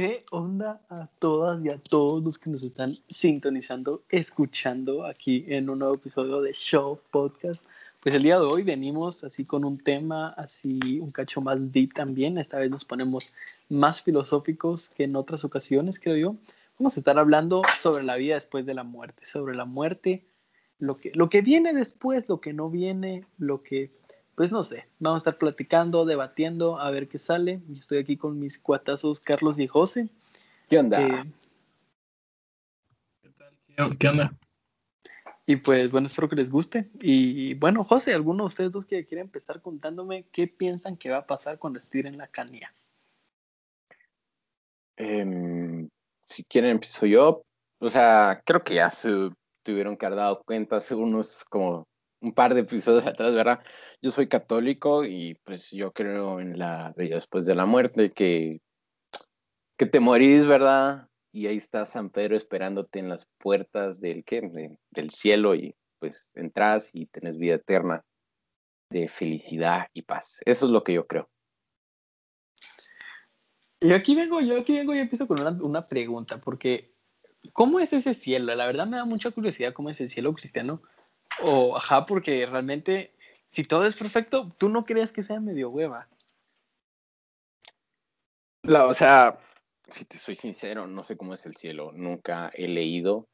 ¿Qué onda a todas y a todos los que nos están sintonizando, escuchando aquí en un nuevo episodio de Show Podcast? Pues el día de hoy venimos así con un tema así un cacho más deep también. Esta vez nos ponemos más filosóficos que en otras ocasiones, creo yo. Vamos a estar hablando sobre la vida después de la muerte, sobre la muerte, lo que, lo que viene después, lo que no viene, lo que pues no sé, vamos a estar platicando, debatiendo, a ver qué sale. Yo estoy aquí con mis cuatazos Carlos y José. ¿Qué onda? Eh, ¿Qué tal? ¿Qué onda? y pues bueno, espero que les guste. Y bueno, José, ¿alguno de ustedes dos que quiere empezar contándome qué piensan que va a pasar cuando estiren la canilla? Em, si quieren, empiezo yo. O sea, creo que ya se tuvieron que haber dado cuenta hace unos como un par de episodios atrás, ¿verdad? Yo soy católico y pues yo creo en la vida después de la muerte, que, que te morís, ¿verdad? Y ahí está San Pedro esperándote en las puertas del, ¿qué? del cielo y pues entras y tenés vida eterna de felicidad y paz. Eso es lo que yo creo. Y aquí vengo, yo aquí vengo y empiezo con una, una pregunta, porque ¿cómo es ese cielo? La verdad me da mucha curiosidad cómo es el cielo cristiano o, ajá, porque realmente, si todo es perfecto, tú no crees que sea medio hueva. O sea, si te soy sincero, no sé cómo es el cielo. Nunca he leído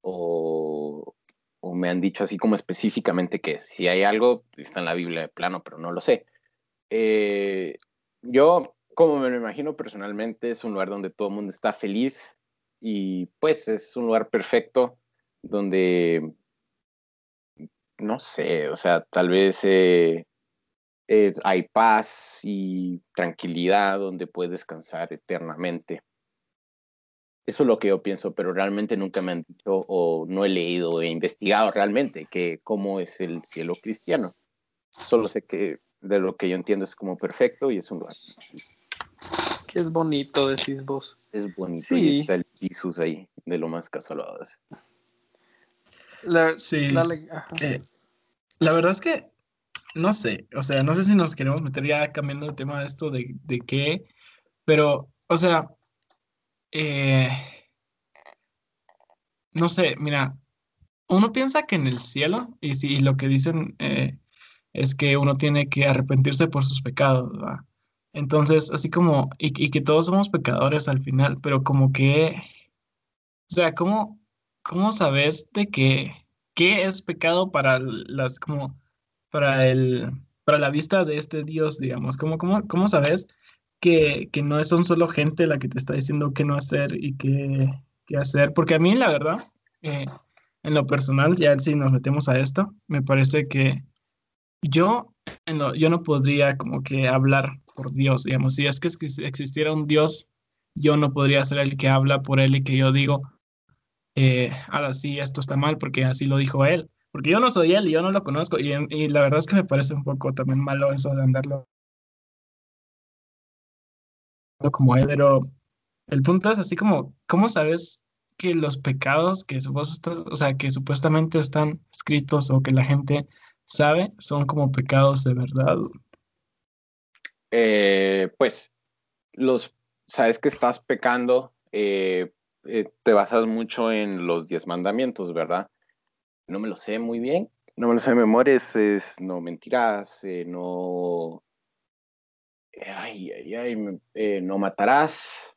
o, o me han dicho así como específicamente que si hay algo, está en la Biblia de plano, pero no lo sé. Eh, yo, como me lo imagino personalmente, es un lugar donde todo el mundo está feliz y pues es un lugar perfecto donde no sé, o sea, tal vez eh, eh, hay paz y tranquilidad donde puedes descansar eternamente. Eso es lo que yo pienso, pero realmente nunca me han dicho o no he leído o he investigado realmente que cómo es el cielo cristiano. Solo sé que de lo que yo entiendo es como perfecto y es un lugar. Que es bonito, decís vos. Es bonito Sí. y está el Jesús ahí, de lo más casual. La, Sí. Eh, la verdad es que no sé, o sea, no sé si nos queremos meter ya cambiando el tema de esto de, de qué, pero, o sea, eh, no sé, mira, uno piensa que en el cielo, y si y lo que dicen eh, es que uno tiene que arrepentirse por sus pecados, ¿verdad? Entonces, así como, y, y que todos somos pecadores al final, pero como que, o sea, ¿cómo, cómo sabes de que qué es pecado para las, como, para el, para la vista de este Dios, digamos? ¿Cómo, cómo, cómo sabes que, que no son solo gente la que te está diciendo qué no hacer y qué, qué hacer? Porque a mí, la verdad, eh, en lo personal, ya si nos metemos a esto, me parece que yo, en lo- yo no podría como que hablar por Dios, digamos, si es que exis- existiera un Dios, yo no podría ser el que habla por él y que yo digo, eh, ahora sí, esto está mal porque así lo dijo él, porque yo no soy él y yo no lo conozco y, la verdad es que me parece un poco también malo eso de andarlo como él, pero el punto es así como, ¿cómo sabes que los pecados que o sea, que supuestamente están escritos o que la gente sabe son como pecados de verdad? Eh, pues los sabes que estás pecando, eh, eh, te basas mucho en los diez mandamientos, ¿verdad? No me lo sé muy bien, no me lo sé de memoria, no mentirás, eh, no, eh, ay, ay, ay, no matarás,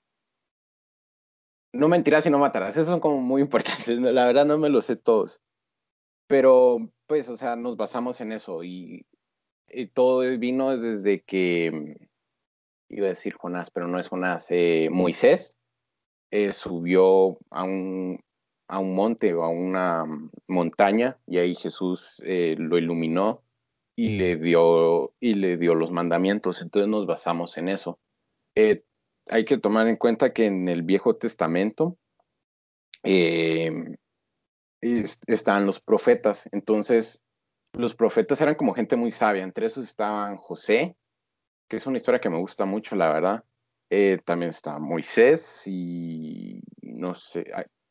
no mentirás y no matarás, esos son como muy importantes, la verdad no me los sé todos, pero pues, o sea, nos basamos en eso y, y todo vino desde que iba a decir Jonás, pero no es Jonás, Moisés eh, subió a un, a un monte o a una montaña y ahí Jesús eh, lo iluminó y le dio y le dio los mandamientos. Entonces nos basamos en eso. Eh, hay que tomar en cuenta que en el Viejo Testamento eh, es- están los profetas. Entonces los profetas eran como gente muy sabia. Entre esos estaban José, que es una historia que me gusta mucho, la verdad. Eh, también está Moisés y no sé,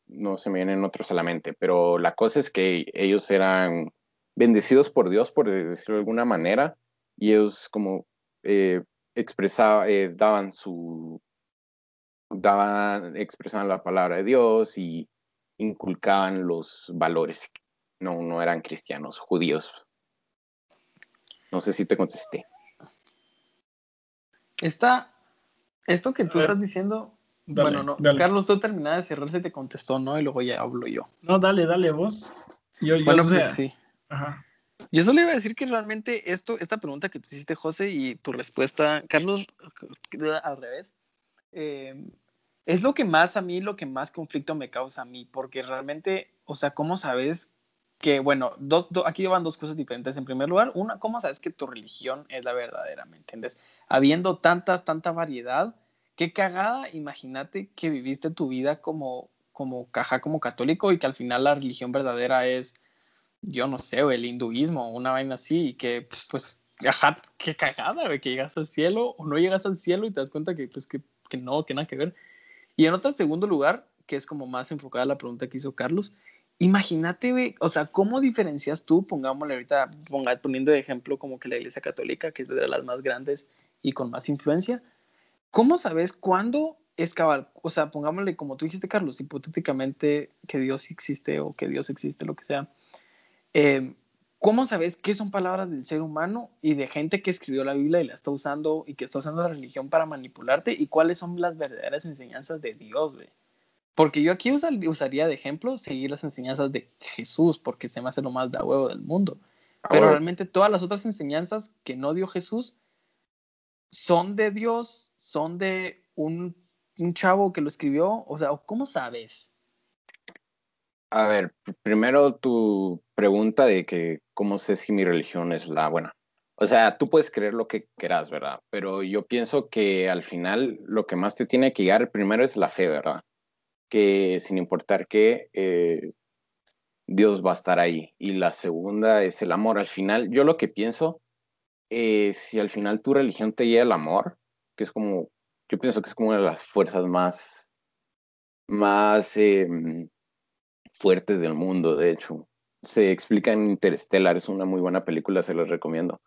no se me vienen otros a la mente, pero la cosa es que ellos eran bendecidos por Dios, por decirlo de alguna manera, y ellos como eh, expresaban, eh, daban su, daban, expresaban la palabra de Dios y inculcaban los valores. No, no eran cristianos, judíos. No sé si te contesté. Esta, esto que tú estás diciendo, bueno, no, Carlos, tú terminaste de cerrar, se te contestó, ¿no? Y luego ya hablo yo. No, dale, dale, vos. Yo, bueno, pues sí. Ajá. Yo solo iba a decir que realmente esto, esta pregunta que tú hiciste, José, y tu respuesta, Carlos, al revés, eh, es lo que más a mí, lo que más conflicto me causa a mí, porque realmente, o sea, ¿cómo sabes que, bueno, dos, aquí van dos cosas diferentes. En primer lugar, una, ¿cómo sabes que tu religión es la verdadera? ¿Me entiendes? Habiendo tantas, tanta variedad, qué cagada, imagínate que viviste tu vida como, como caja, como católico y que al final la religión verdadera es, yo no sé, el hinduismo, una vaina así, y que, pues, ajá, qué cagada, que llegas al cielo o no llegas al cielo y te das cuenta que, pues, que, que no, que nada que ver. Y en otro segundo lugar, que es como más enfocada a la pregunta que hizo Carlos, Imagínate, o sea, ¿cómo diferencias tú, pongámosle ahorita, ponga, poniendo de ejemplo como que la Iglesia Católica, que es de las más grandes y con más influencia, ¿cómo sabes cuándo es cabal? O sea, pongámosle como tú dijiste, Carlos, hipotéticamente que Dios existe o que Dios existe, lo que sea. Eh, ¿Cómo sabes qué son palabras del ser humano y de gente que escribió la Biblia y la está usando y que está usando la religión para manipularte? ¿Y cuáles son las verdaderas enseñanzas de Dios, güey? Porque yo aquí usaría de ejemplo seguir las enseñanzas de Jesús, porque se me hace lo más da huevo del mundo. Pero realmente todas las otras enseñanzas que no dio Jesús son de Dios, son de un, un chavo que lo escribió. O sea, ¿cómo sabes? A ver, primero tu pregunta de que cómo sé si mi religión es la buena. O sea, tú puedes creer lo que quieras, ¿verdad? Pero yo pienso que al final lo que más te tiene que guiar primero es la fe, ¿verdad? Que sin importar qué, eh, Dios va a estar ahí. Y la segunda es el amor. Al final, yo lo que pienso, eh, si al final tu religión te lleva el amor, que es como, yo pienso que es como una de las fuerzas más, más em, fuertes del mundo, de hecho. Se explica en Interstellar, es una muy buena película, se los recomiendo,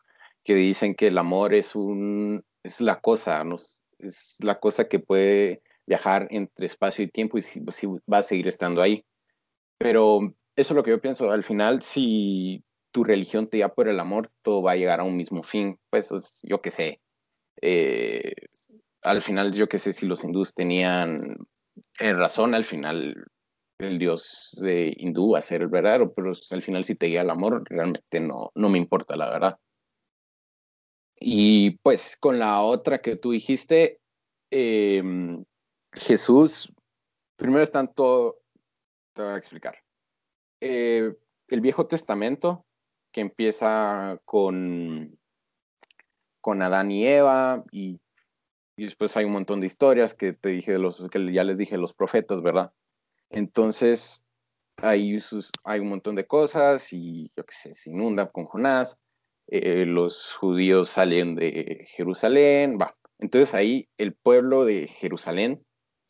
que dicen que el amor es un, es la cosa, ¿no? es la cosa que puede viajar entre espacio y tiempo y si, va a seguir estando ahí. Pero eso es lo que yo pienso. Al final, si tu religión te da por el amor, todo va a llegar a un mismo fin. Pues yo qué sé. Eh, al final, yo qué sé si los hindús tenían eh, razón, al final el dios de hindú va a ser el verdadero, pero al final si te guía el amor, realmente no, no me importa, la verdad. Y pues con la otra que tú dijiste, eh, Jesús, primero están todo, te voy a explicar. Eh, el Viejo Testamento, que empieza con, con Adán y Eva, y, después hay un montón de historias que te dije los, que ya les dije los profetas, ¿verdad? Entonces, hay, hay un montón de cosas, y yo qué sé, se inunda con Jonás, eh, los judíos salen de Jerusalén, va. Entonces ahí el pueblo de Jerusalén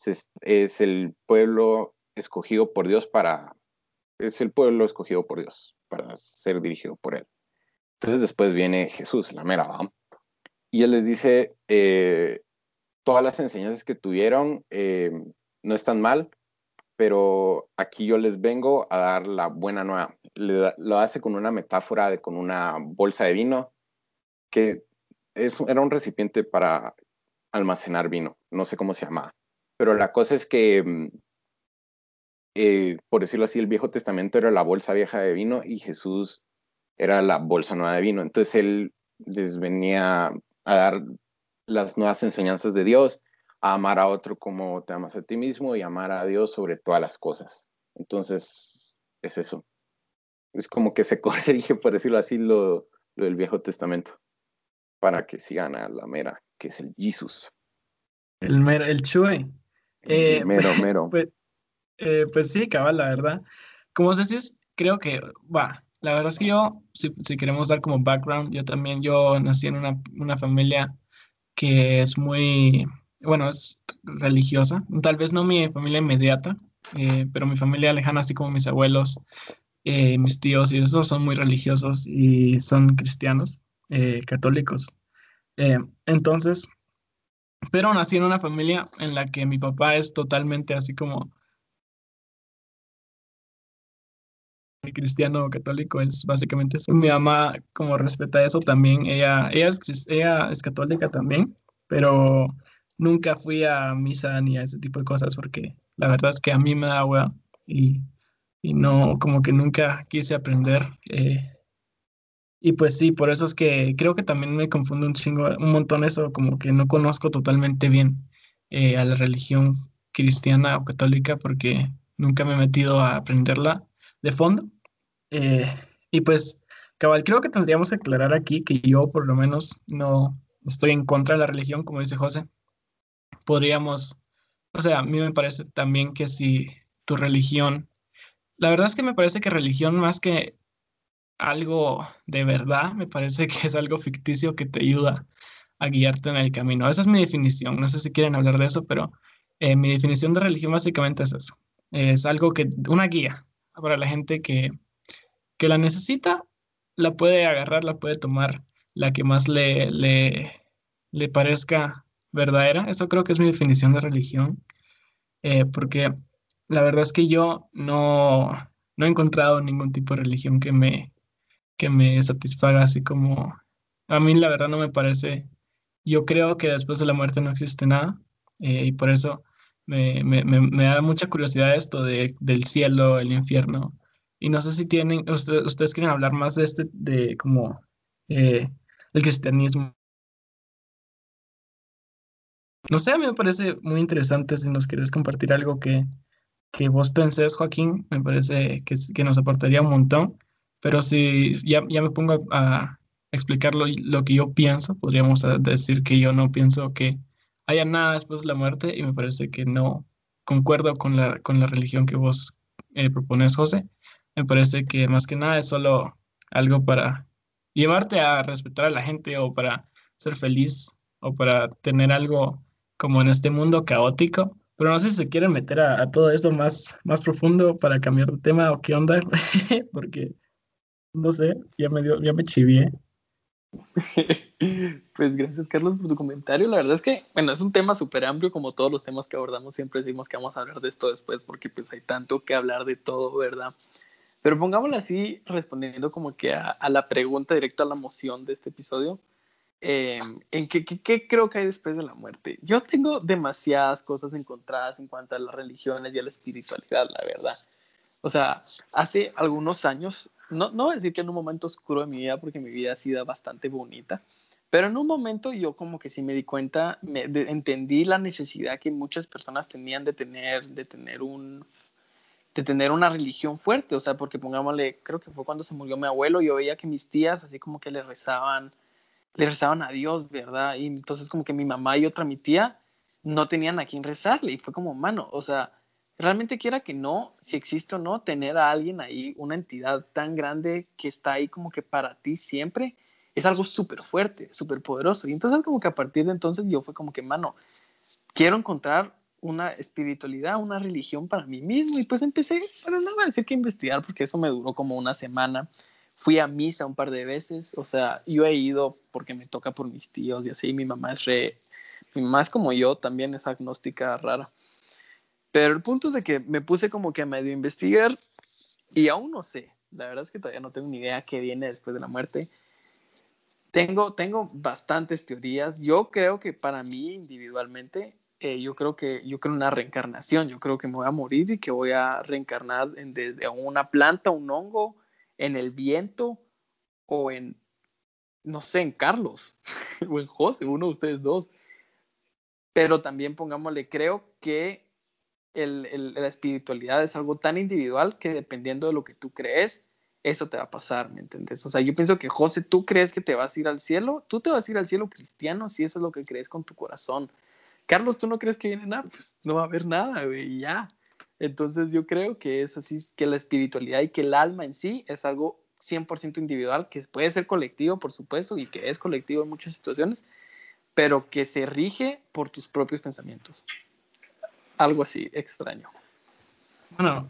es, el pueblo escogido por Dios para, es el pueblo escogido por Dios para ser dirigido por Él. Entonces después viene Jesús, la mera, y Él les dice, eh, todas las enseñanzas que tuvieron eh, no están mal, pero aquí yo les vengo a dar la buena nueva. lo hace con una metáfora de con una bolsa de vino, que es, era un recipiente para almacenar vino, no sé cómo se llamaba. Pero la cosa es que, mm, eh, por decirlo así, el Viejo Testamento era la bolsa vieja de vino y Jesús era la bolsa nueva de vino. Entonces él les venía a dar las nuevas enseñanzas de Dios, a amar a otro como te amas a ti mismo y amar a Dios sobre todas las cosas. Entonces, es eso. Es como que se corrige, por decirlo así, lo, del Viejo Testamento, para que sigan a la mera, que es el Jesús. El, mero, el Chue. Eh, mero, mero. Pues, eh, pues, sí, cabal, la verdad. Como decís, creo que, va, la verdad es que yo, si, queremos dar como background, yo también, yo nací en una, una familia que es muy, bueno, es religiosa. Tal vez no mi familia inmediata, eh, pero mi familia lejana, así como mis abuelos, mis tíos y esos son muy religiosos y son cristianos, católicos. entonces, pero nací en una familia en la que mi papá es totalmente así como cristiano católico, es básicamente eso. Mi mamá como respeta eso también, ella, ella es católica también, pero nunca fui a misa ni a ese tipo de cosas porque la verdad es que a mí me da hueá y, y no, como que nunca quise aprender. Eh, y pues sí, por eso es que creo que también me confunde un chingo, un montón eso, como que no conozco totalmente bien eh, a la religión cristiana o católica porque nunca me he metido a aprenderla de fondo. Eh, y pues, cabal, creo que tendríamos que aclarar aquí que yo por lo menos no estoy en contra de la religión, como dice José. Podríamos, o sea, a mí me parece también que si tu religión, la verdad es que me parece que religión más que algo de verdad, me parece que es algo ficticio que te ayuda a guiarte en el camino. Esa es mi definición. No sé si quieren hablar de eso, pero eh, mi definición de religión básicamente es eso. Es algo que, una guía para la gente que, que la necesita, la puede agarrar, la puede tomar, la que más le, le, le parezca verdadera. Eso creo que es mi definición de religión, eh, porque la verdad es que yo no, no he encontrado ningún tipo de religión que me, que me satisfaga así como... A mí la verdad no me parece... Yo creo que después de la muerte no existe nada eh, y por eso me, me, me, da mucha curiosidad esto de, del cielo, el infierno. Y no sé si tienen, ustedes, ustedes quieren hablar más de este, de como eh, el cristianismo. No sé, a mí me parece muy interesante si nos quieres compartir algo que, que vos pensés, Joaquín, me parece que, que nos aportaría un montón. Pero si ya, ya me pongo a, explicar lo, lo, que yo pienso, podríamos decir que yo no pienso que haya nada después de la muerte y me parece que no concuerdo con la, con la religión que vos eh, propones, José. Me parece que más que nada es solo algo para llevarte a respetar a la gente o para ser feliz o para tener algo como en este mundo caótico. Pero no sé si se quieren meter a, a todo esto más, más profundo para cambiar de tema o qué onda, porque no sé, ya me dio, ya me chivié. pues gracias Carlos por tu comentario. La verdad es que, bueno, es un tema súper amplio como todos los temas que abordamos. Siempre decimos que vamos a hablar de esto después porque pues hay tanto que hablar de todo, ¿verdad? Pero pongámoslo así, respondiendo como que a, la pregunta directa a la moción de este episodio. Em, ¿En qué, creo que hay después de la muerte? Yo tengo demasiadas cosas encontradas en cuanto a las religiones y a la espiritualidad, la verdad. O sea, hace algunos años no, no voy a decir que en un momento oscuro de mi vida, porque mi vida ha sido bastante bonita, pero en un momento yo como que sí me di cuenta, me, entendí la necesidad que muchas personas tenían de tener, de tener un de tener una religión fuerte, o sea, porque pongámosle, creo que fue cuando se murió mi abuelo, yo veía que mis tías así como que le rezaban, le rezaban a Dios, ¿verdad? Y entonces como que mi mamá y otra mi tía no tenían a quién rezarle y fue como, mano, o sea, realmente quiera que no, si existe o no, tener a alguien ahí, una entidad tan grande que está ahí como que para ti siempre, es algo súper fuerte, súper poderoso. Y entonces como que a partir de entonces yo fue como que, mano, quiero encontrar una espiritualidad, una religión para mí mismo. Y pues empecé, para no decir que investigar, porque eso me duró como una semana. Fui a misa un par de veces, o sea, yo he ido porque me toca por mis tíos y así, mi mamá es re, mi mamá es como yo, también es agnóstica rara. Pero el punto es de que me puse como que a medio investigar y aún no sé. La verdad es que todavía no tengo ni idea qué viene después de la muerte. Tengo, tengo bastantes teorías. Yo creo que para mí individualmente, eh, yo creo que yo creo una reencarnación. Yo creo que me voy a morir y que voy a reencarnar en, desde una planta, un hongo, en el viento o en, no sé, en Carlos o en José, uno de ustedes dos. Pero también pongámosle, creo que la espiritualidad es algo tan individual que dependiendo de lo que tú crees, eso te va a pasar, ¿me entiendes? O sea, yo pienso que José, tú crees que te vas a ir al cielo, tú te vas a ir al cielo cristiano si eso es lo que crees con tu corazón. Carlos, ¿tú no crees que viene nada? Pues no va a haber nada, güey, ya. Entonces yo creo que es así, que la espiritualidad y que el alma en sí es algo 100% individual, que puede ser colectivo, por supuesto, y que es colectivo en muchas situaciones, pero que se rige por tus propios pensamientos algo así extraño. Bueno,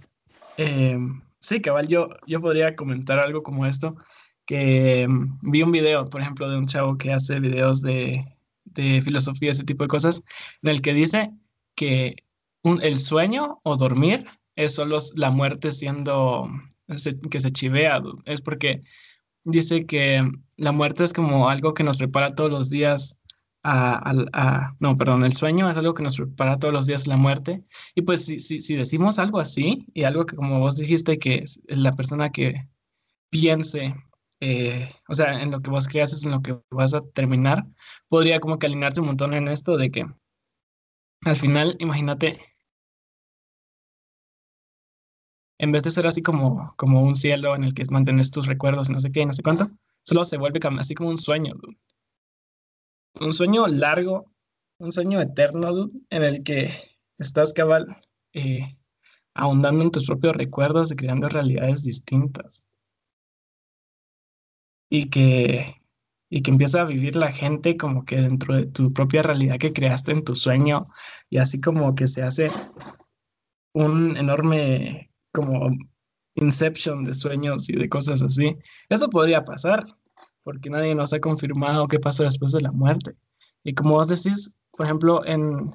eh, sí, cabal, yo, yo podría comentar algo como esto, que mm, vi un video, por ejemplo, de un chavo que hace videos de, de filosofía, ese tipo de cosas, en el que dice que el sueño o dormir es solo la muerte siendo que se chivea, es porque dice que la muerte es como algo que nos prepara todos los días no, perdón, el sueño es algo que nos prepara todos los días la muerte. Y pues si, decimos algo así y algo que como vos dijiste que la persona que piense, eh, o sea, en lo que vos creas es en lo que vas a terminar, podría como que alinearse un montón en esto de que al final, imagínate, en vez de ser así como, como un cielo en el que mantienes tus recuerdos y no sé qué, no sé cuánto, solo se vuelve así como un sueño, un sueño largo, un sueño eterno, en el que estás cabal eh, ahondando en tus propios recuerdos y creando realidades distintas. Y que, y que empieza a vivir la gente como que dentro de tu propia realidad que creaste en tu sueño y así como que se hace un enorme como inception de sueños y de cosas así. Eso podría pasar, porque nadie nos ha confirmado qué pasa después de la muerte. Y como vos decís, por ejemplo, en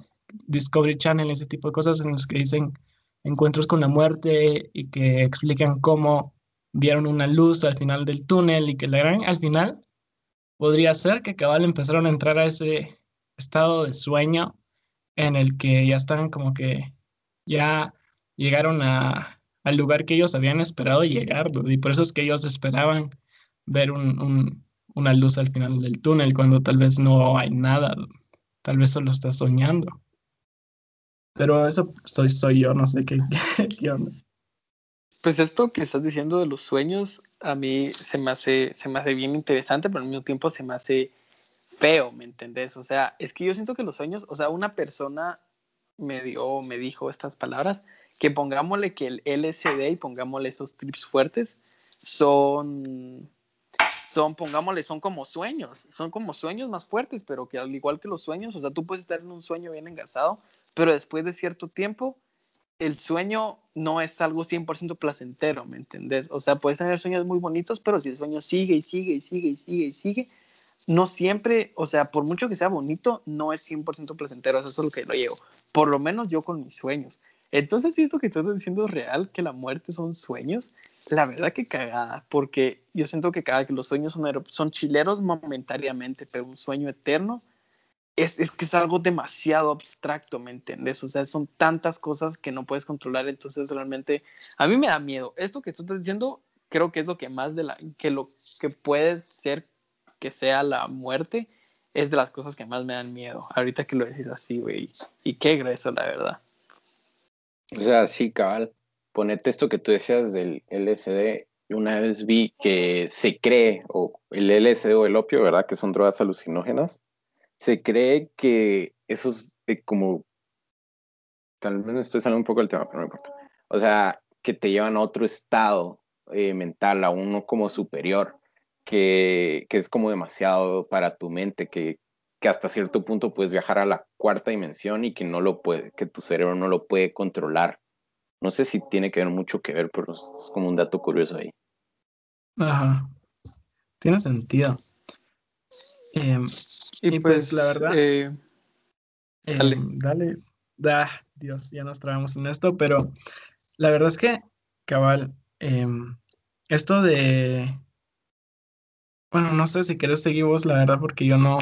Discovery Channel, ese tipo de cosas en los que dicen encuentros con la muerte y que explican cómo vieron una luz al final del túnel y que la gran al final podría ser que cabal empezaron a entrar a ese estado de sueño en el que ya están como que ya llegaron a, al lugar que ellos habían esperado llegar, y por eso es que ellos esperaban ver una luz al final del túnel cuando tal vez no hay nada, tal vez solo estás soñando. Pero eso soy, soy yo, no sé qué, qué onda. Pues esto que estás diciendo de los sueños, a mí se me hace, se me hace bien interesante, pero al mismo tiempo se me hace feo, ¿me entendés? O sea, es que yo siento que los sueños, o sea, una persona me dio, me dijo estas palabras, que pongámosle que el LSD y pongámosle esos trips fuertes son son, pongámosle, son como sueños, son como sueños más fuertes, pero que al igual que los sueños, o sea, tú puedes estar en un sueño bien engasado, pero después de cierto tiempo, el sueño no es algo 100% placentero, ¿me entendés? O sea, puedes tener sueños muy bonitos, pero si el sueño sigue y sigue y sigue y sigue y sigue, no siempre, o sea, por mucho que sea bonito, no es 100% placentero, eso es lo que lo llevo, por lo menos yo con mis sueños. Entonces, si esto que estás diciendo es real, que la muerte son sueños, la verdad que cagada, porque yo siento que cada que los sueños son, son chileros momentáneamente, pero un sueño eterno es, es, que es algo demasiado abstracto, ¿me entiendes? O sea, son tantas cosas que no puedes controlar, entonces realmente a mí me da miedo. Esto que tú estás diciendo creo que es lo que más de la, que lo que puede ser que sea la muerte, es de las cosas que más me dan miedo. Ahorita que lo decís así, güey. Y qué grueso, la verdad. O sea, sí, cabal ponerte esto que tú decías del LSD, una vez vi que se cree, o el LSD o el opio, ¿verdad? Que son drogas alucinógenas, se cree que esos como, tal vez estoy saliendo un poco del tema, pero no importa. O sea, que te llevan a otro estado eh, mental, a uno como superior, que, que, es como demasiado para tu mente, que, que hasta cierto punto puedes viajar a la cuarta dimensión y que no lo puede, que tu cerebro no lo puede controlar. No sé si tiene que ver mucho que ver, pero es como un dato curioso ahí. Ajá. Tiene sentido. Em, y, pues, la verdad. Eh, em, dale. dale. Da, Dios, ya nos traemos en esto, pero la verdad es que, cabal, em, esto de. Bueno, no sé si querés seguir vos, la verdad, porque yo no.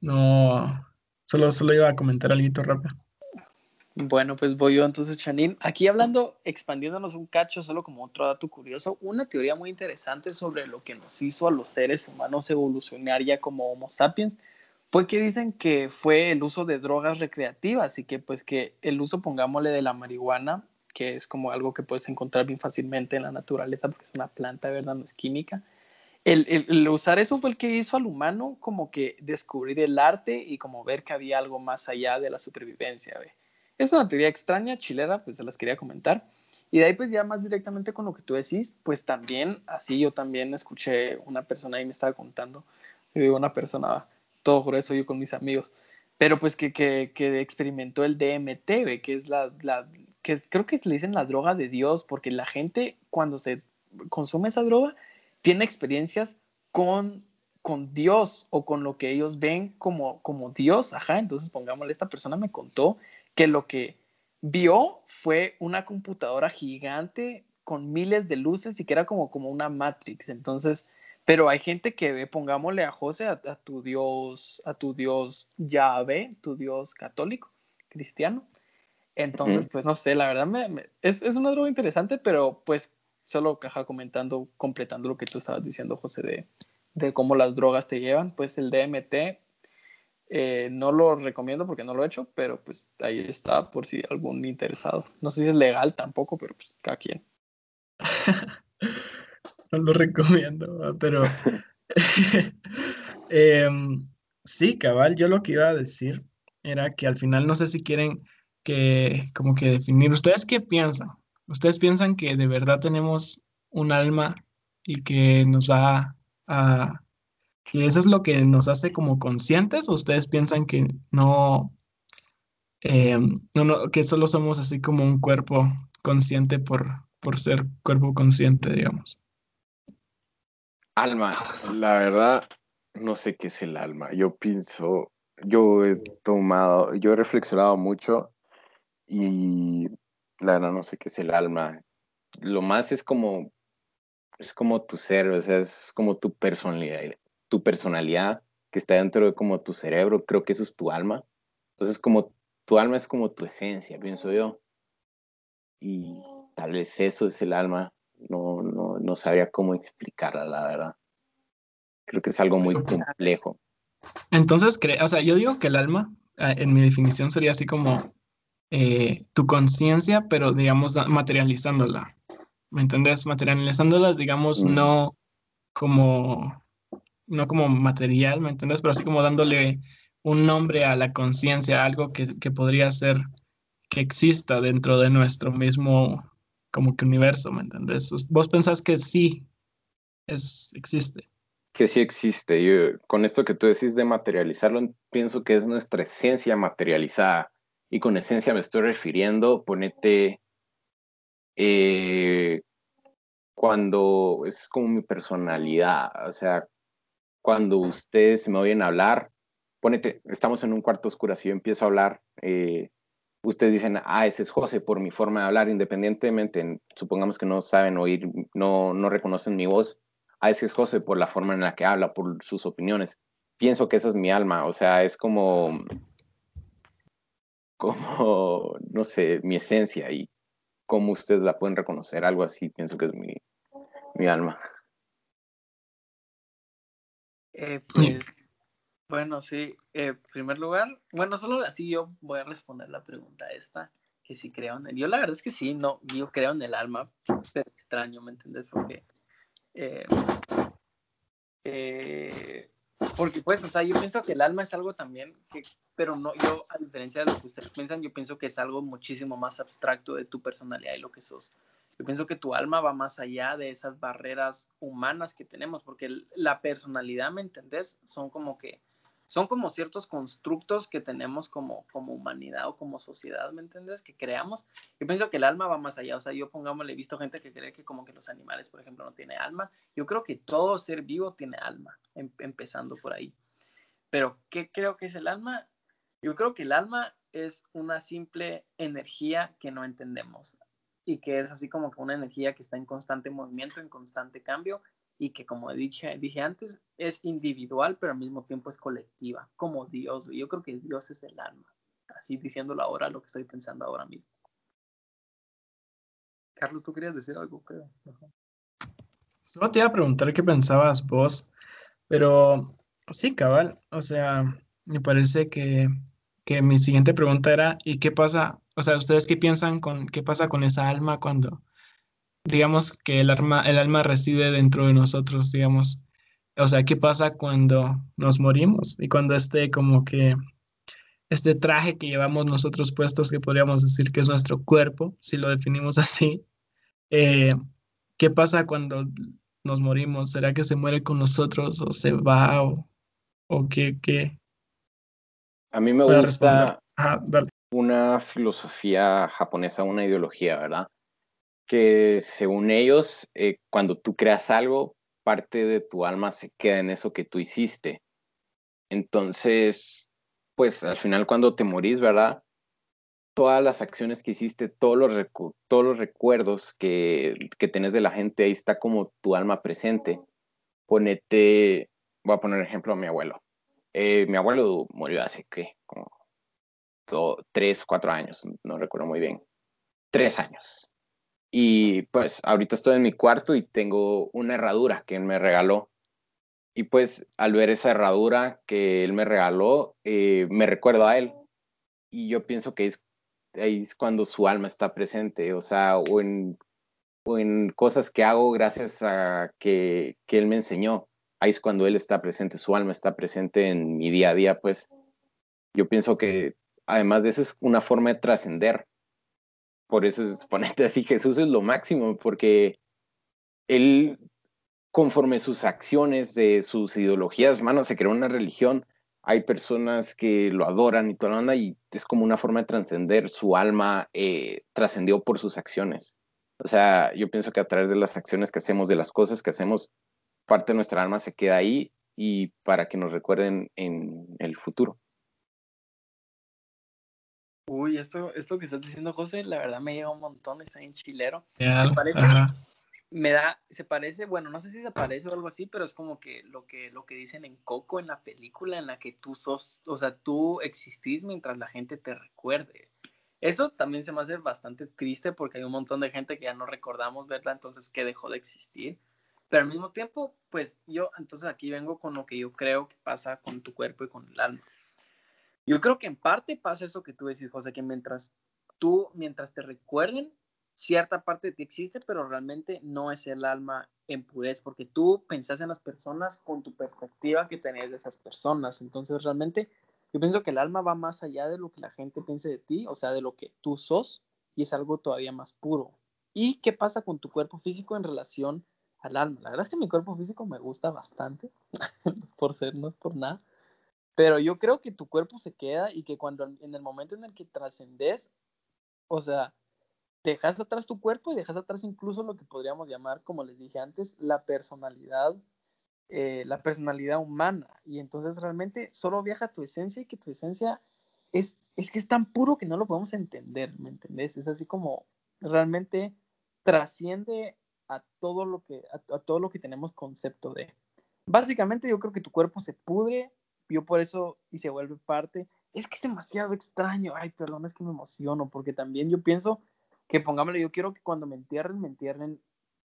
No. Solo, solo iba a comentar algo rápido. Bueno, pues voy yo entonces, Chanin. Aquí hablando, expandiéndonos un cacho, solo como otro dato curioso, una teoría muy interesante sobre lo que nos hizo a los seres humanos evolucionar ya como Homo sapiens, fue que dicen que fue el uso de drogas recreativas y que pues que el uso, pongámosle, de la marihuana, que es como algo que puedes encontrar bien fácilmente en la naturaleza porque es una planta, ¿verdad? No es química. El, el, usar eso fue el que hizo al humano como que descubrir el arte y como ver que había algo más allá de la supervivencia, ¿ve? Es una teoría extraña, chilera, pues se las quería comentar. Y de ahí pues ya más directamente con lo que tú decís, pues también, así yo también escuché una persona ahí me estaba contando, una persona todo grueso yo con mis amigos, pero pues que, que, que experimentó el DMT, que es la, la, que creo que le dicen la droga de Dios, porque la gente cuando se consume esa droga tiene experiencias con con Dios o con lo que ellos ven como, como Dios. Ajá, entonces pongámosle, esta persona me contó que lo que vio fue una computadora gigante con miles de luces y que era como, como una Matrix. Entonces, pero hay gente que ve, pongámosle a José, a, tu Dios, a tu Dios Yahvé, tu Dios católico, cristiano. Entonces, pues no sé, la verdad me, es, es, una droga interesante, pero pues solo caja comentando, completando lo que tú estabas diciendo, José, de, de cómo las drogas te llevan, pues el DMT eh, no lo recomiendo porque no lo he hecho, pero pues ahí está por si algún interesado. No sé si es legal tampoco, pero pues cada quien. no lo recomiendo, pero em, sí, cabal, yo lo que iba a decir era que al final no sé si quieren que como que definir, ¿ustedes qué piensan? ¿Ustedes piensan que de verdad tenemos un alma y que nos va a que eso es lo que nos hace como conscientes, o ustedes piensan que no, eh, no, no, que solo somos así como un cuerpo consciente por, por ser cuerpo consciente, digamos. Alma, la verdad, no sé qué es el alma. Yo pienso, yo he tomado, yo he reflexionado mucho y la verdad no sé qué es el alma. Lo más es como, es como tu ser, o sea, es como tu personalidad, tu personalidad que está dentro de como tu cerebro, creo que eso es tu alma. Entonces, como tu alma es como tu esencia, pienso yo. Y tal vez eso es el alma. No, no, no sabría cómo explicarla, la verdad. Creo que es algo muy complejo. Entonces, o sea, yo digo que el alma, ah, en mi definición, sería así como eh, tu conciencia, pero digamos materializándola. ¿Me entendés? Materializándola, digamos, mm. no como no como material, ¿me entiendes? Pero así como dándole un nombre a la conciencia, algo que, podría ser que exista dentro de nuestro mismo como que universo, ¿me entiendes? Vos pensás que sí es, existe. Que sí existe. Yo, con esto que tú decís de materializarlo, pienso que es nuestra esencia materializada. Y con esencia me estoy refiriendo, ponete, eh, cuando es como mi personalidad, o sea, cuando ustedes me oyen hablar, ponete, estamos en un cuarto oscuro, si yo empiezo a hablar, eh, ustedes dicen, ah, ese es José por mi forma de hablar, independientemente, supongamos que no saben oír, no, no reconocen mi voz, ah, ese es José por la forma en la que habla, por sus opiniones. Pienso que esa es mi alma, o sea, es como, como, no sé, mi esencia y cómo ustedes la pueden reconocer, algo así, pienso que es mi, mi alma. Eh, pues, bueno, sí. Eh, en primer lugar, bueno, solo así yo voy a responder la pregunta esta, que si creo en él. Yo la verdad es que sí, no, yo creo en el alma, ser extraño, ¿me entiendes? Porque, eh, porque pues, o sea, yo pienso que el alma es algo también que, pero no, yo, a diferencia de lo que ustedes piensan, yo pienso que es algo muchísimo más abstracto de tu personalidad y lo que sos. Yo pienso que tu alma va más allá de esas barreras humanas que tenemos, porque la personalidad, ¿me entendés? Son como que, son como ciertos constructos que tenemos como, como humanidad o como sociedad, ¿me entendés? Que creamos. Yo pienso que el alma va más allá. O sea, yo pongámosle, he visto gente que cree que como que los animales, por ejemplo, no tienen alma. Yo creo que todo ser vivo tiene alma, em, empezando por ahí. Pero, ¿qué creo que es el alma? Yo creo que el alma es una simple energía que no entendemos y que es así como que una energía que está en constante movimiento, en constante cambio y que como dije, dije antes es individual pero al mismo tiempo es colectiva, como Dios. Yo creo que Dios es el alma, así diciéndolo ahora lo que estoy pensando ahora mismo. Carlos, ¿tú querías decir algo? Creo. Solo te iba a preguntar qué pensabas vos, pero sí, cabal, o sea, me parece que, que mi siguiente pregunta era, ¿y qué pasa o sea, ¿ustedes qué piensan con qué pasa con esa alma cuando, digamos, que el alma, el alma reside dentro de nosotros, digamos? O sea, ¿qué pasa cuando nos morimos? Y cuando este como que, este traje que llevamos nosotros puestos, que podríamos decir que es nuestro cuerpo, si lo definimos así, eh, ¿qué pasa cuando nos morimos? ¿Será que se muere con nosotros o se va o, o qué, qué? A mí me gusta una filosofía japonesa, una ideología, ¿verdad? Que según ellos, eh, cuando tú creas algo, parte de tu alma se queda en eso que tú hiciste. Entonces, pues al final cuando te morís, ¿verdad? Todas las acciones que hiciste, todos los, todos los recuerdos que, que tenés de la gente, ahí está como tu alma presente. Ponete, voy a poner ejemplo a mi abuelo. Eh, mi abuelo murió hace, ¿qué? Como tres, cuatro años, no recuerdo muy bien. Tres años. Y pues ahorita estoy en mi cuarto y tengo una herradura que él me regaló. Y pues al ver esa herradura que él me regaló, eh, me recuerdo a él. Y yo pienso que es, es cuando su alma está presente, o sea, o en, o en cosas que hago gracias a que, que él me enseñó. Ahí es cuando él está presente, su alma está presente en mi día a día, pues yo pienso que además de eso es una forma de trascender por eso es, ponerte así, Jesús es lo máximo, porque él, conforme sus acciones, de sus ideologías, hermano, se creó una religión. Hay personas que lo adoran y toda la onda, y es como una forma de trascender. Su alma eh, trascendió por sus acciones. O sea, yo pienso que a través de las acciones que hacemos, de las cosas que hacemos, parte de nuestra alma se queda ahí y para que nos recuerden en el futuro. Uy, esto, esto que estás diciendo, José, la verdad me llega un montón, está en chilero. Se parece, me da, se parece, bueno, no sé si se parece o algo así, pero es como que lo que, lo que dicen en Coco, en la película, en la que tú sos, o sea, tú existís mientras la gente te recuerde. Eso también se me hace bastante triste porque hay un montón de gente que ya no recordamos verla, entonces que dejó de existir. Pero al mismo tiempo, pues yo, entonces aquí vengo con lo que yo creo que pasa con tu cuerpo y con el alma. Yo creo que en parte pasa eso que tú decís, José, que mientras tú, mientras te recuerden, cierta parte de ti existe, pero realmente no es el alma en pureza, porque tú pensás en las personas con tu perspectiva que tenés de esas personas. Entonces, realmente, yo pienso que el alma va más allá de lo que la gente piense de ti, o sea, de lo que tú sos, y es algo todavía más puro. ¿Y qué pasa con tu cuerpo físico en relación al alma? La verdad es que mi cuerpo físico me gusta bastante, por ser, no es por nada pero yo creo que tu cuerpo se queda y que cuando en el momento en el que trascendes, o sea, dejas atrás tu cuerpo y dejas atrás incluso lo que podríamos llamar, como les dije antes, la personalidad, eh, la personalidad humana. Y entonces realmente solo viaja tu esencia y que tu esencia es, es que es tan puro que no lo podemos entender, ¿me entendés? Es así como realmente trasciende a todo lo que, a todo lo que tenemos concepto de. Básicamente yo creo que tu cuerpo se pudre yo por eso y se vuelve parte. Es que es demasiado extraño. Ay, perdón, es que me emociono porque también yo pienso que pongámosle, yo quiero que cuando me entierren, me entierren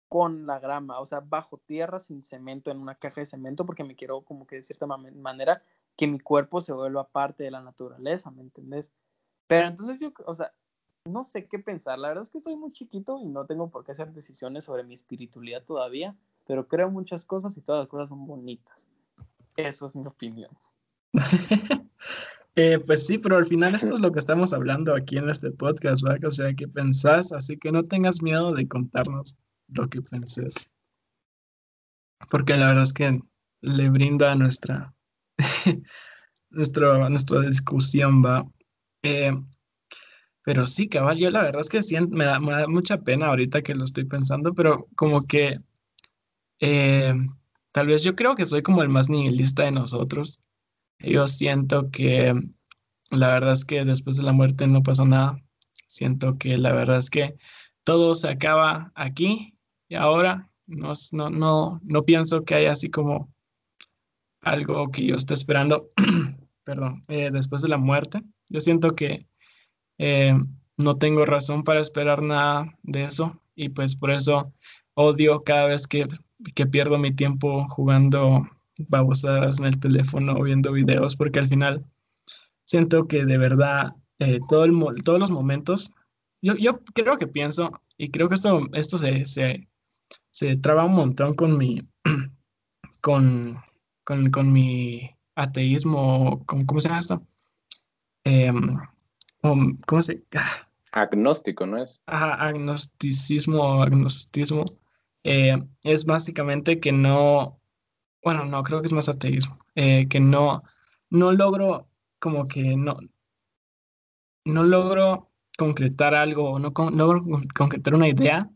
con la grama, o sea, bajo tierra, sin cemento, en una caja de cemento, porque me quiero como que de cierta manera que mi cuerpo se vuelva parte de la naturaleza, ¿me entendés? Pero entonces yo, o sea, no sé qué pensar. La verdad es que estoy muy chiquito y no tengo por qué hacer decisiones sobre mi espiritualidad todavía, pero creo muchas cosas y todas las cosas son bonitas. Eso es mi opinión. Eh, pues sí, pero al final esto es lo que estamos hablando aquí en este podcast, ¿verdad? O sea, que pensás, así que no tengas miedo de contarnos lo que pensés. Porque la verdad es que le brinda nuestra, nuestra, nuestra discusión, va. Eh, pero sí, cabal, yo la verdad es que me, da, mucha pena ahorita que lo estoy pensando, pero como que eh, tal vez yo creo que soy como el más nihilista de nosotros yo siento que la verdad es que después de la muerte no pasa nada. Siento que la verdad es que todo se acaba aquí y ahora. No, no, no, no pienso que haya así como algo que yo esté esperando, perdón, eh, después de la muerte. Yo siento que eh, no tengo razón para esperar nada de eso y pues por eso odio cada vez que, que pierdo mi tiempo jugando babosadas en el teléfono o viendo videos, porque al final siento que de verdad eh, todo el, todos los momentos, yo, yo, creo que pienso, y creo que esto, esto se, se, se traba un montón con mi, con, con, con mi ateísmo, ¿cómo, se llama esto? Em, ¿Cómo se Agnóstico, ¿no es? Ajá, agnosticismo, agnosticismo. Eh, es básicamente que no, bueno, no, creo que es más ateísmo, eh, que no, no logro como que no, no logro concretar algo, no, logro concretar una idea,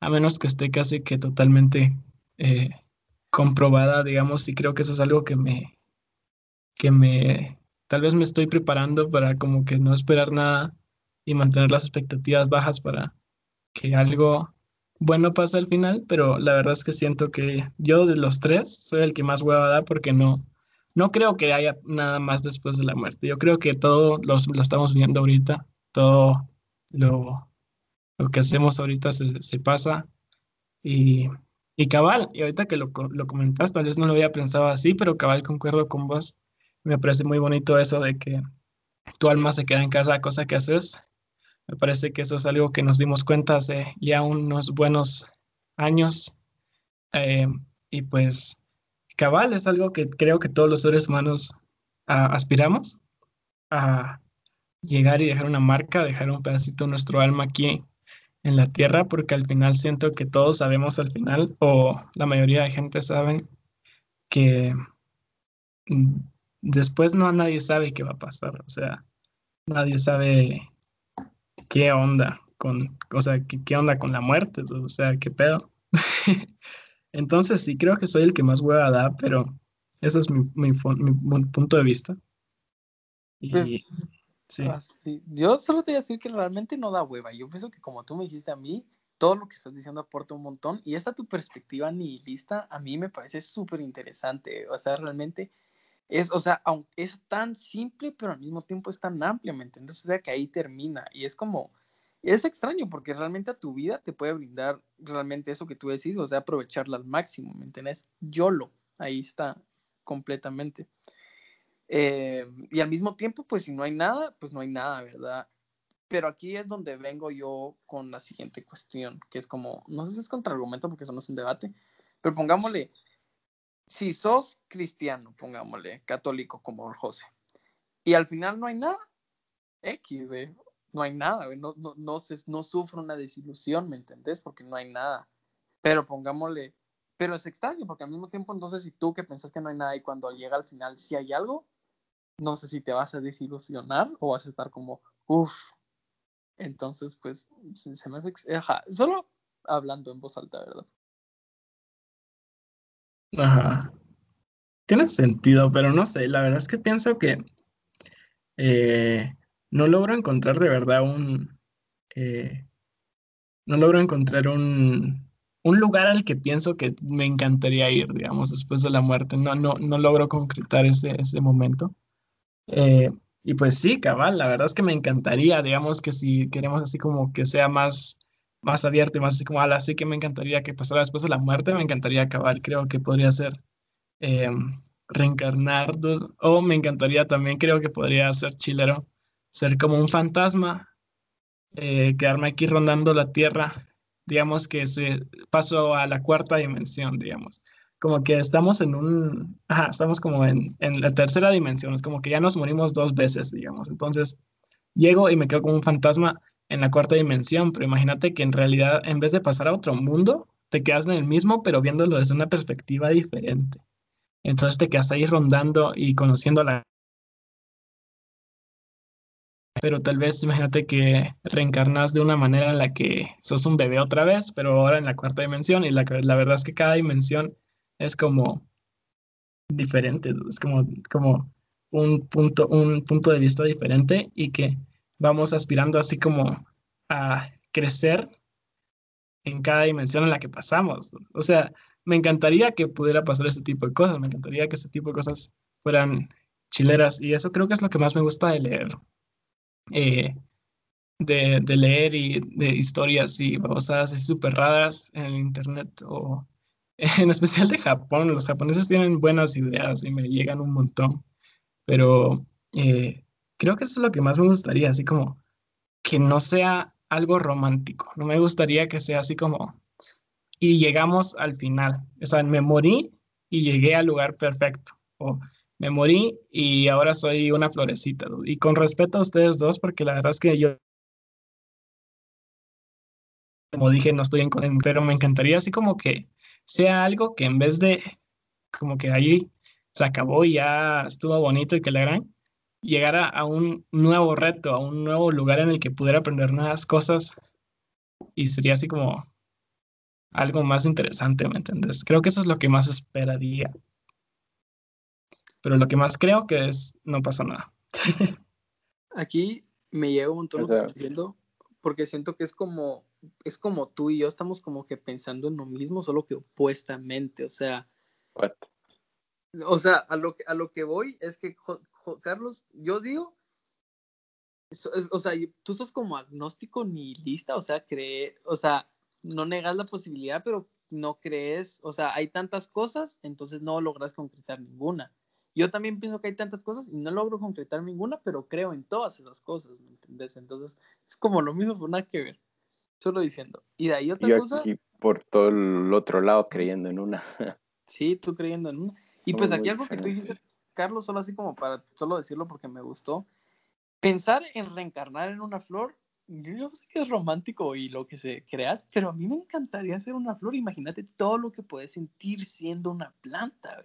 a menos que esté casi que totalmente eh, comprobada, digamos, y creo que eso es algo que me, que me, tal vez me estoy preparando para como que no esperar nada y mantener las expectativas bajas para que algo bueno pase al final, pero la verdad es que siento que yo de los tres soy el que más hueva da porque no, no creo que haya nada más después de la muerte. Yo creo que todo lo estamos viendo ahorita, todo lo, lo que hacemos ahorita se, se pasa y, y, cabal, y ahorita que lo, lo comentas, tal vez no lo había pensado así, pero cabal concuerdo con vos. Me parece muy bonito eso de que tu alma se queda en cada cosa que haces. Me parece que eso es algo que nos dimos cuenta hace ya unos buenos años. Eh, y pues cabal es algo que creo que todos los seres humanos ah, aspiramos a llegar y dejar una marca, dejar un pedacito de nuestro alma aquí en la tierra, porque al final siento que todos sabemos al final, o la mayoría de gente saben que mm, después no nadie sabe qué va a pasar, o sea, nadie sabe qué onda con, o sea, qué, onda con la muerte, o sea, qué pedo. Entonces sí creo que soy el que más hueva da, pero ese es mi, mi, punto de vista. Y, pues, ah, sí. Yo solo te voy a decir que realmente no da hueva. Yo pienso que como tú me dijiste a mí, todo lo que estás diciendo aporta un montón y esta tu perspectiva nihilista a mí me parece súper interesante. O sea, realmente es, o sea, es tan simple, pero al mismo tiempo es tan ampliamente. Entonces, o que ahí termina y es como, es extraño porque realmente a tu vida te puede brindar realmente eso que tú decís, o sea, aprovecharla al máximo, ¿me entiendes? YOLO, ahí está completamente. Eh, y al mismo tiempo, pues si no hay nada, pues no hay nada, ¿verdad? Pero aquí es donde vengo yo con la siguiente cuestión, que es como, no sé si es contraargumento porque eso no es un debate, pero pongámosle, si sos cristiano, pongámosle, católico como José, y al final no hay nada, X, no hay nada, no, no, no, se, sufro una desilusión, ¿me entendés? Porque no hay nada. Pero pongámosle, pero es extraño, porque al mismo tiempo, entonces, si tú que pensás que no hay nada y cuando llega al final si hay algo, no sé si te vas a desilusionar o vas a estar como, uff. Entonces, pues, se, me hace, ajá, solo hablando en voz alta, ¿verdad? Ajá. Tiene sentido, pero no sé, la verdad es que pienso que eh, no logro encontrar de verdad un... Eh, no logro encontrar un, un lugar al que pienso que me encantaría ir, digamos, después de la muerte. No, no, no logro concretar ese, ese momento. Eh, y pues sí, cabal, la verdad es que me encantaría, digamos que si queremos así como que sea más más abierto y más así como, ala, sí que me encantaría que pasara después de la muerte, me encantaría acabar, creo que podría ser eh, reencarnar, o me encantaría también, creo que podría ser chilero, ser como un fantasma, eh, quedarme aquí rondando la tierra, digamos que se paso a la cuarta dimensión, digamos, como que estamos en un, ajá, estamos como en, en la tercera dimensión, es como que ya nos morimos dos veces, digamos, entonces llego y me quedo como un fantasma en la cuarta dimensión, pero imagínate que en realidad en vez de pasar a otro mundo, te quedas en el mismo, pero viéndolo desde una perspectiva diferente. Entonces te quedas ahí rondando y conociendo la... Pero tal vez imagínate que reencarnas de una manera en la que sos un bebé otra vez, pero ahora en la cuarta dimensión y la, la verdad es que cada dimensión es como diferente, es como, como un, punto, un punto de vista diferente y que vamos aspirando así como a crecer en cada dimensión en la que pasamos. O sea, me encantaría que pudiera pasar este tipo de cosas, me encantaría que este tipo de cosas fueran chileras y eso creo que es lo que más me gusta de leer. Eh, de, de, leer y de historias y babosadas así súper raras en el internet o en especial de Japón. Los japoneses tienen buenas ideas y me llegan un montón, pero eh, creo que eso es lo que más me gustaría, así como que no sea algo romántico. No me gustaría que sea así como, y llegamos al final. O sea, me morí y llegué al lugar perfecto. O me morí y ahora soy una florecita. Y con respeto a ustedes dos, porque la verdad es que yo, como dije, no estoy en, pero me encantaría así como que sea algo que en vez de como que ahí se acabó y ya estuvo bonito y que la gran, llegar a, un nuevo reto, a un nuevo lugar en el que pudiera aprender nuevas cosas y sería así como algo más interesante, ¿me entiendes? Creo que eso es lo que más esperaría. Pero lo que más creo que es, no pasa nada. Aquí me llega un montón lo que estás diciendo, porque siento que es como, es como tú y yo estamos como que pensando en lo mismo, solo que opuestamente, o sea... O sea, a lo, a lo que voy es que, Carlos, yo digo o sea, tú sos como agnóstico ni lista, o sea, cree, o sea, no negas la posibilidad, pero no crees, o sea, hay tantas cosas, entonces no logras concretar ninguna. Yo también pienso que hay tantas cosas y no logro concretar ninguna, pero creo en todas esas cosas, ¿me entendés? Entonces, es como lo mismo, por nada que ver. Solo diciendo. Y de ahí otra Yo cosa. Aquí por todo el otro lado creyendo en una. sí, tú creyendo en una. Y pues aquí algo que tú dijiste, Carlos, solo así como para solo decirlo porque me gustó, pensar en reencarnar en una flor, yo sé que es romántico y lo que se creas, pero a mí me encantaría ser una flor. Imagínate todo lo que puedes sentir siendo una planta.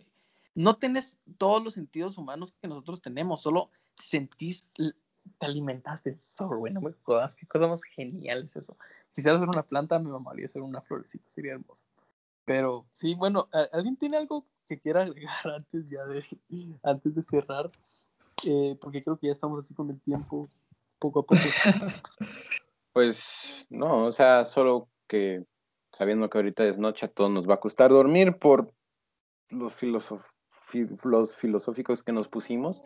No tenés todos los sentidos humanos que nosotros tenemos, solo sentís, te alimentaste del sol, güey. No me jodas, qué cosa más genial es eso. Quisiera ser una planta, me mamaría ser una florecita, sería hermoso. Pero sí, bueno, ¿alguien tiene algo que quiera agregar antes ya de, antes de cerrar? Eh, porque creo que ya estamos así con el tiempo, poco a poco. Pues no, o sea, solo que sabiendo que ahorita es noche, a todos nos va a costar dormir por los, los filosóficos que nos pusimos,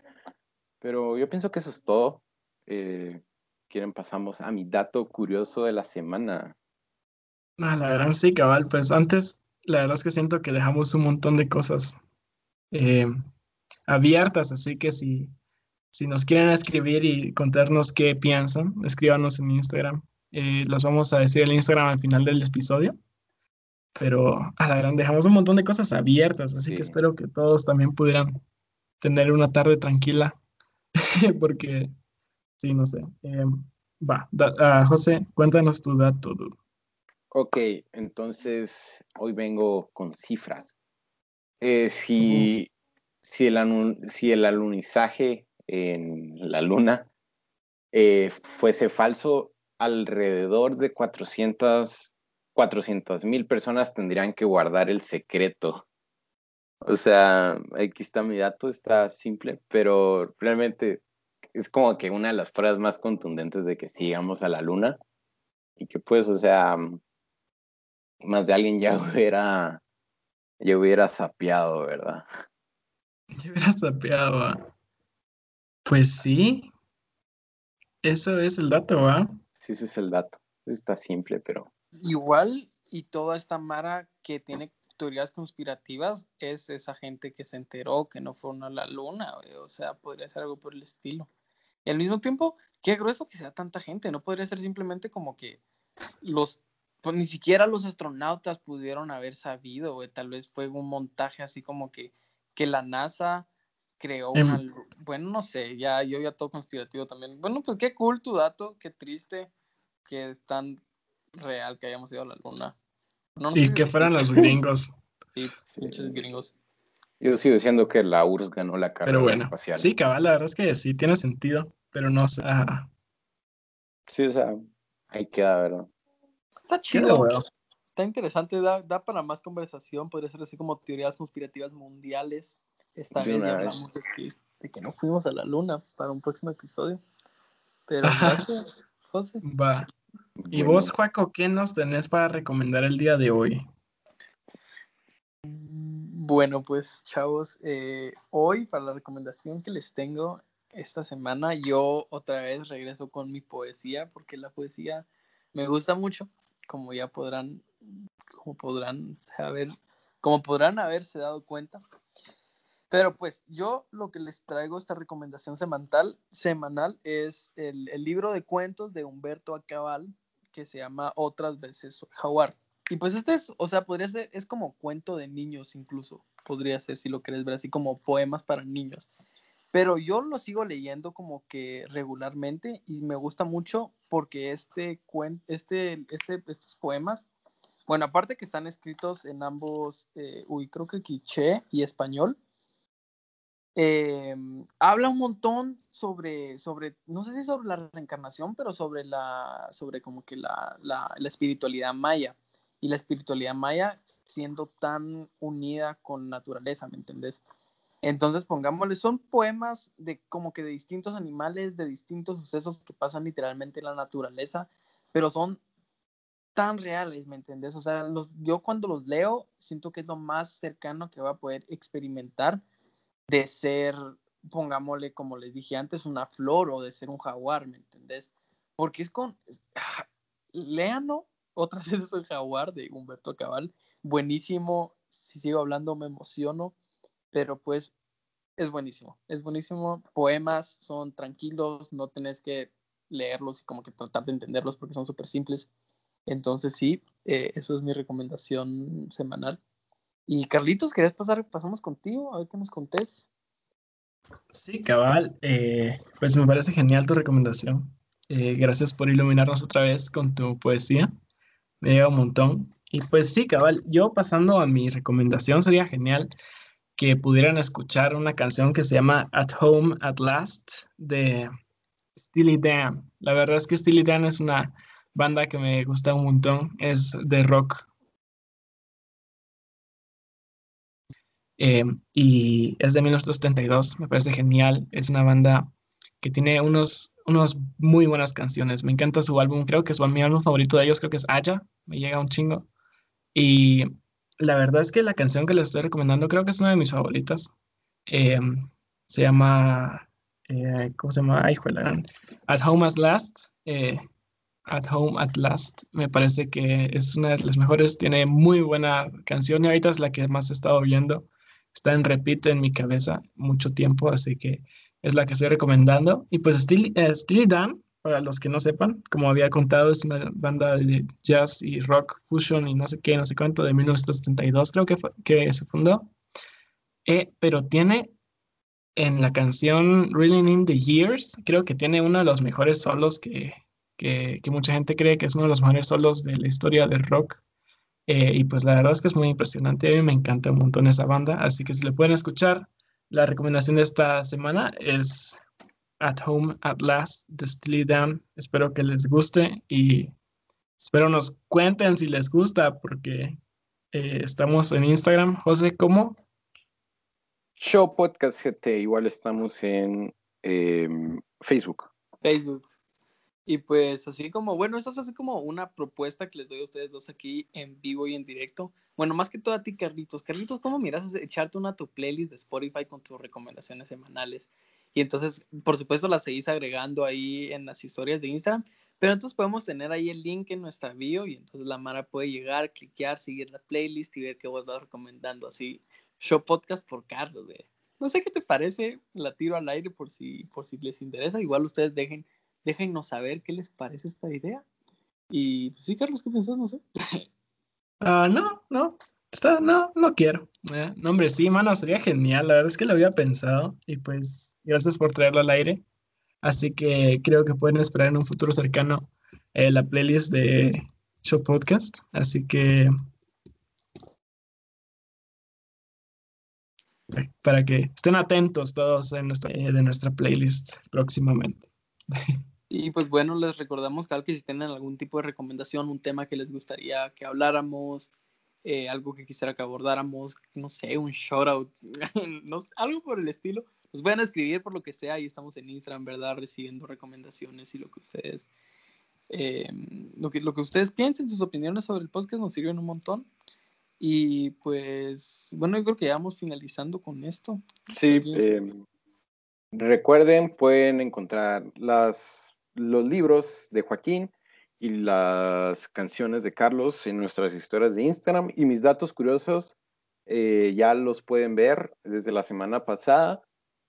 pero yo pienso que eso es todo. Eh, quieren pasamos a mi dato curioso de la semana. Ah, la verdad sí, cabal, pues antes la verdad es que siento que dejamos un montón de cosas eh, abiertas, así que si si nos quieren escribir y contarnos qué piensan, escríbanos en Instagram. Eh, los vamos a decir el Instagram al final del episodio. Pero a la gran dejamos un montón de cosas abiertas, así que espero que todos también pudieran tener una tarde tranquila. Porque, sí, no sé. Eh, va, uh, José, cuéntanos tu dato. Ok, entonces hoy vengo con cifras. Eh, si, si, el, si el alunizaje en la Luna eh, fuese falso, alrededor de 400 mil personas tendrían que guardar el secreto. O sea, aquí está mi dato, está simple, pero realmente es como que una de las pruebas más contundentes de que sigamos a la luna y que pues, o sea, más de alguien ya hubiera, ya hubiera sapeado, ¿verdad? Ya hubiera sapeado, ¿ah? Pues sí. Eso es el dato, ¿va? Sí, ese es el dato. Está simple, pero. Igual, y toda esta Mara que tiene teorías conspirativas es esa gente que se enteró que no fueron a la luna, o sea, podría ser algo por el estilo. Y al mismo tiempo, qué grueso que sea tanta gente, no podría ser simplemente como que los, pues ni siquiera los astronautas pudieron haber sabido, o tal vez fue un montaje así como que, que la NASA creó em, una... Bueno, no sé, ya yo ya todo conspirativo también. Bueno, pues qué cool tu dato, qué triste que es tan real que hayamos ido a la luna. y que fueran los gringos. Sí, muchos gringos. Yo sigo diciendo que la URSS ganó la carrera pero bueno, espacial. Sí, cabal, la verdad es que sí tiene sentido, pero no sé. Sí, o sea, ahí queda, ¿verdad? Está chido, Está interesante, da, da para más conversación, podría ser así como teorías conspirativas mundiales. Esta vez ya hablamos de que, no fuimos a la luna para un próximo episodio. Pero gracias, José. Va. ¿Y vos, Juaco, qué nos tenés para recomendar el día de hoy? Bueno, pues chavos, eh, hoy para la recomendación que les tengo esta semana, yo otra vez regreso con mi poesía, porque la poesía me gusta mucho, como ya podrán, como podrán saber, como podrán haberse dado cuenta. Pero pues yo lo que les traigo esta recomendación semanal, semanal es el, libro de cuentos de Humberto Acabal que se llama Otras veces jaguar. Y pues este es, o sea, podría ser, es como cuento de niños incluso, podría ser si lo quieres ver así como poemas para niños. Pero yo lo sigo leyendo como que regularmente y me gusta mucho porque este, este, este, estos poemas, bueno, aparte que están escritos en ambos, eh, uy, creo que quiché y español, Em, habla un montón sobre, sobre, no sé si sobre la reencarnación, pero sobre la, sobre como que la, la, la espiritualidad maya. y la espiritualidad maya siendo tan unida con naturaleza, ¿me entendés? Entonces, pongámosle, son poemas de como que de distintos animales, de distintos sucesos que pasan literalmente en la naturaleza, pero son tan reales, ¿me entendés? O sea, los, yo cuando los leo siento que es lo más cercano que voy a poder experimentar de ser, pongámosle, como les dije antes, una flor o de ser un jaguar, ¿me entendés? Porque es con, léanlo, otras veces el jaguar de Humberto Cabal, buenísimo, si sigo hablando me emociono, pero pues es buenísimo, es buenísimo, poemas son tranquilos, no tenés que leerlos y como que tratar de entenderlos porque son súper simples entonces sí, eh, eso es mi recomendación semanal. Y Carlitos, ¿querés pasar? Pasamos contigo, a ver qué nos contés. Sí, cabal. Eh, pues me parece genial tu recomendación. Eh, gracias por iluminarnos otra vez con tu poesía. Me llega un montón. Y pues sí, cabal, yo pasando a mi recomendación sería genial que pudieran escuchar una canción que se llama At Home at Last de Steely Dan. La verdad es que Steely Dan es una banda que me gusta un montón, es de rock. Eh, y es de 1972, me parece genial. Es una banda que tiene unos, unos muy buenas canciones. Me encanta su álbum, creo que su, mi álbum favorito de ellos creo que es Aya, me llega un chingo. Y la verdad es que la canción que les estoy recomendando creo que es una de mis favoritas. Eh, se llama, eh, ¿cómo se llama? Ay, At Home as Last. At Home at Last. Me parece que es una de las mejores. Tiene muy buena canción y ahorita es la que más he estado viendo. Está en repite en mi cabeza mucho tiempo, así que es la que estoy recomendando. Y pues Steely, eh, Dan, para los que no sepan, como había contado, es una banda de jazz y rock fusion y no sé qué, no sé cuánto, de 1972 creo que, fue, que se fundó. Eh, pero tiene en la canción Reeling in the Years, creo que tiene uno de los mejores solos que, que, mucha gente cree que es uno de los mejores solos de la historia del rock. Eh, y pues la verdad es que es muy impresionante. A mí me encanta un montón esa banda. Así que si le pueden escuchar, la recomendación de esta semana es At Home at Last de Steely Dan. Espero que les guste y espero nos cuenten si les gusta porque eh, estamos en Instagram. José, ¿cómo? Show Podcast GT. Igual estamos en em, Facebook. Facebook. Y pues así como, bueno, esto es así como una propuesta que les doy a ustedes dos aquí en vivo y en directo. Bueno, más que todo a ti, Carlitos. Carlitos, ¿cómo miras echarte una tu playlist de Spotify con tus recomendaciones semanales? Y entonces, por supuesto, las seguís agregando ahí en las historias de Instagram. Pero entonces podemos tener ahí el link en nuestra bio y entonces la Mara puede llegar, cliquear, seguir la playlist y ver qué vos vas recomendando. Así, show podcast por Carlos. No sé qué te parece, la tiro al aire por si, por si les interesa. Igual ustedes dejen déjennos saber qué les parece esta idea. Y pues, sí, Carlos, ¿qué pensás? No sé. Ah, no, no, está, no, no quiero. Eh, no, hombre, sí, mano, sería genial. La verdad es que lo había pensado y pues gracias por traerlo al aire. Así que creo que pueden esperar en un futuro cercano eh, la playlist de Show Podcast. Así que para que estén atentos todos en nuestra, eh, de nuestra playlist próximamente. Y pues bueno, les recordamos que si tienen algún tipo de recomendación, un tema que les gustaría que habláramos, eh, algo que quisiera que abordáramos, no sé, un shoutout, no, algo por el estilo, nos pueden escribir por lo que sea y estamos en Instagram, ¿verdad? Recibiendo recomendaciones y lo que ustedes, eh, lo, que, lo que ustedes piensen, sus opiniones sobre el podcast nos sirven un montón. Y pues, bueno, yo creo que ya vamos finalizando con esto. Sí, eh, recuerden, pueden encontrar las los libros de Joaquín y las canciones de Carlos en nuestras historias de Instagram y mis datos curiosos eh, ya los pueden ver desde la semana pasada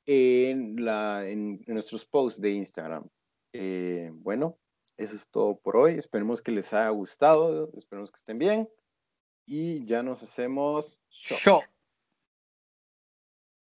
en, la, en, nuestros posts de Instagram. Eh, bueno, eso es todo por hoy. Esperemos que les haya gustado, esperemos que estén bien y ya nos hacemos show.